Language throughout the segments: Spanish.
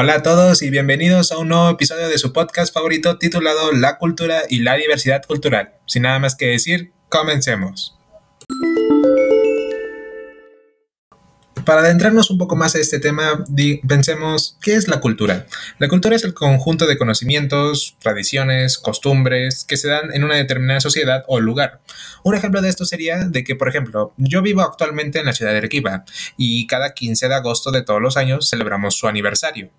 Hola a todos y bienvenidos a un nuevo episodio de su podcast favorito titulado La cultura y la diversidad cultural. Sin nada más que decir, comencemos. Para adentrarnos un poco más a este tema, pensemos, ¿qué es la cultura? La cultura es el conjunto de conocimientos, tradiciones, costumbres que se dan en una determinada sociedad o lugar. Un ejemplo de esto sería de que, por ejemplo, yo vivo actualmente en la ciudad de Arequipa y cada 15 de agosto de todos los años celebramos su aniversario.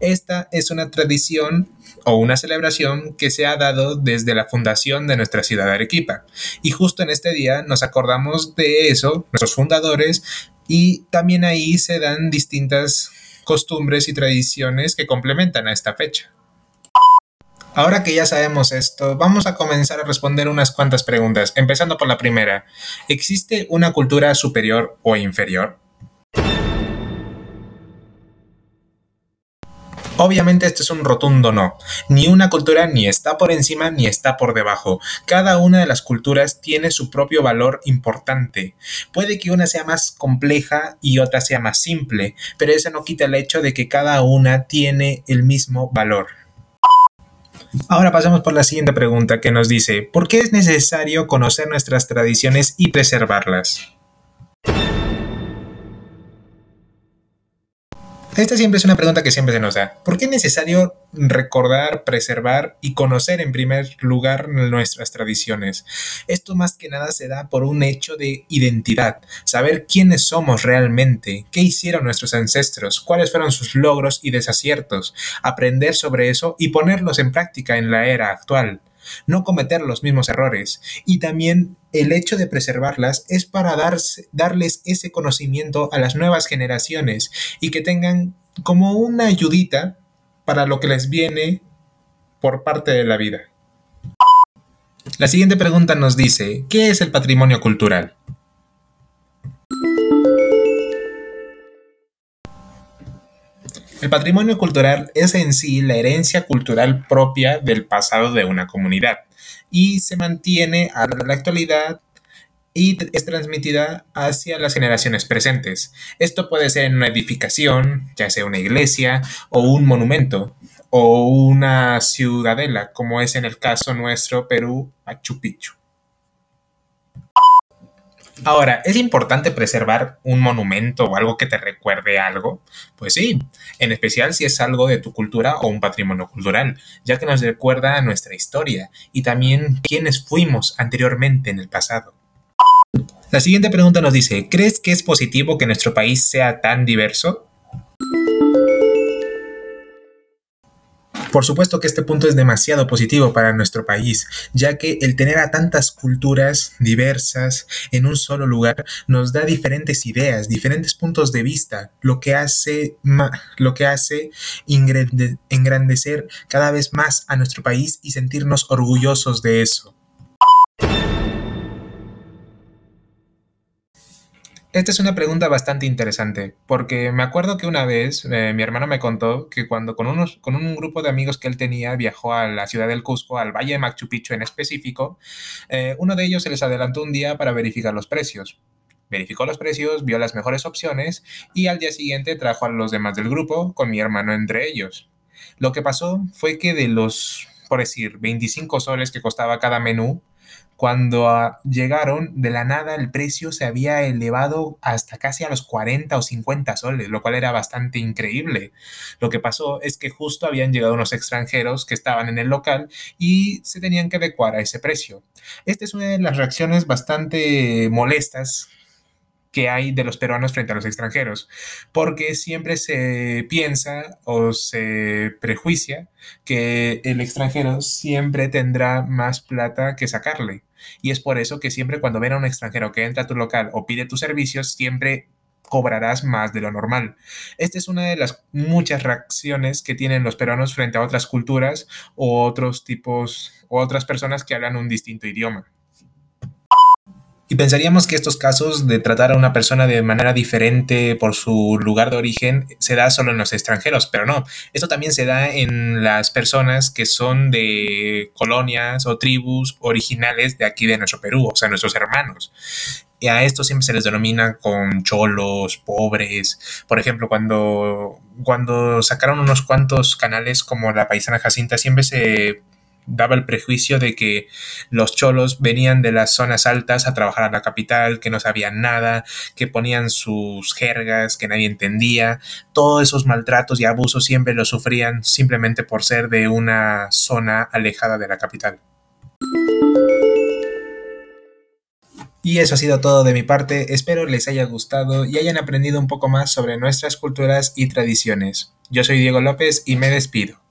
Esta es una tradición o una celebración que se ha dado desde la fundación de nuestra ciudad de Arequipa. Y justo en este día nos acordamos de eso, nuestros fundadores, y también ahí se dan distintas costumbres y tradiciones que complementan a esta fecha. Ahora que ya sabemos esto, vamos a comenzar a responder unas cuantas preguntas, empezando por la primera. ¿Existe una cultura superior o inferior? Obviamente esto es un rotundo no. Ni una cultura ni está por encima ni está por debajo. Cada una de las culturas tiene su propio valor importante. Puede que una sea más compleja y otra sea más simple, pero eso no quita el hecho de que cada una tiene el mismo valor. Ahora pasamos por la siguiente pregunta que nos dice, ¿por qué es necesario conocer nuestras tradiciones y preservarlas? Esta siempre es una pregunta que siempre se nos da. ¿Por qué es necesario recordar, preservar y conocer en primer lugar nuestras tradiciones? Esto más que nada se da por un hecho de identidad, saber quiénes somos realmente, qué hicieron nuestros ancestros, cuáles fueron sus logros y desaciertos, aprender sobre eso y ponerlos en práctica en la era actual no cometer los mismos errores. Y también el hecho de preservarlas es para darles ese conocimiento a las nuevas generaciones y que tengan como una ayudita para lo que les viene por parte de la vida. La siguiente pregunta nos dice, ¿qué es el patrimonio cultural? El patrimonio cultural es en sí la herencia cultural propia del pasado de una comunidad y se mantiene a la actualidad y es transmitida hacia las generaciones presentes. Esto puede ser en una edificación, ya sea una iglesia o un monumento o una ciudadela, como es en el caso nuestro Perú, Machu Picchu. Ahora, ¿es importante preservar un monumento o algo que te recuerde algo? Pues sí, en especial si es algo de tu cultura o un patrimonio cultural, ya que nos recuerda nuestra historia y también quiénes fuimos anteriormente en el pasado. La siguiente pregunta nos dice, ¿crees que es positivo que nuestro país sea tan diverso? Por supuesto que este punto es demasiado positivo para nuestro país, ya que el tener a tantas culturas diversas en un solo lugar nos da diferentes ideas, diferentes puntos de vista, lo que hace, lo que hace engrandecer cada vez más a nuestro país y sentirnos orgullosos de eso. Esta es una pregunta bastante interesante, porque me acuerdo que una vez eh, mi hermano me contó que cuando con, unos, con un grupo de amigos que él tenía viajó a la ciudad del Cusco, al Valle de Machu Picchu en específico, eh, uno de ellos se les adelantó un día para verificar los precios. Verificó los precios, vio las mejores opciones y al día siguiente trajo a los demás del grupo, con mi hermano entre ellos. Lo que pasó fue que de los, por decir, 25 soles que costaba cada menú, cuando ah, llegaron, de la nada el precio se había elevado hasta casi a los 40 o 50 soles, lo cual era bastante increíble. Lo que pasó es que justo habían llegado unos extranjeros que estaban en el local y se tenían que adecuar a ese precio. Esta es una de las reacciones bastante molestas que hay de los peruanos frente a los extranjeros, porque siempre se piensa o se prejuicia que el extranjero siempre tendrá más plata que sacarle. Y es por eso que siempre cuando ven a un extranjero que entra a tu local o pide tus servicios, siempre cobrarás más de lo normal. Esta es una de las muchas reacciones que tienen los peruanos frente a otras culturas o otros tipos o otras personas que hablan un distinto idioma. Y pensaríamos que estos casos de tratar a una persona de manera diferente por su lugar de origen se da solo en los extranjeros, pero no. Esto también se da en las personas que son de colonias o tribus originales de aquí de nuestro Perú, o sea, nuestros hermanos. Y a esto siempre se les denomina con cholos, pobres. Por ejemplo, cuando, cuando sacaron unos cuantos canales como La Paisana Jacinta, siempre se daba el prejuicio de que los cholos venían de las zonas altas a trabajar a la capital, que no sabían nada, que ponían sus jergas, que nadie entendía. Todos esos maltratos y abusos siempre los sufrían simplemente por ser de una zona alejada de la capital. Y eso ha sido todo de mi parte, espero les haya gustado y hayan aprendido un poco más sobre nuestras culturas y tradiciones. Yo soy Diego López y me despido.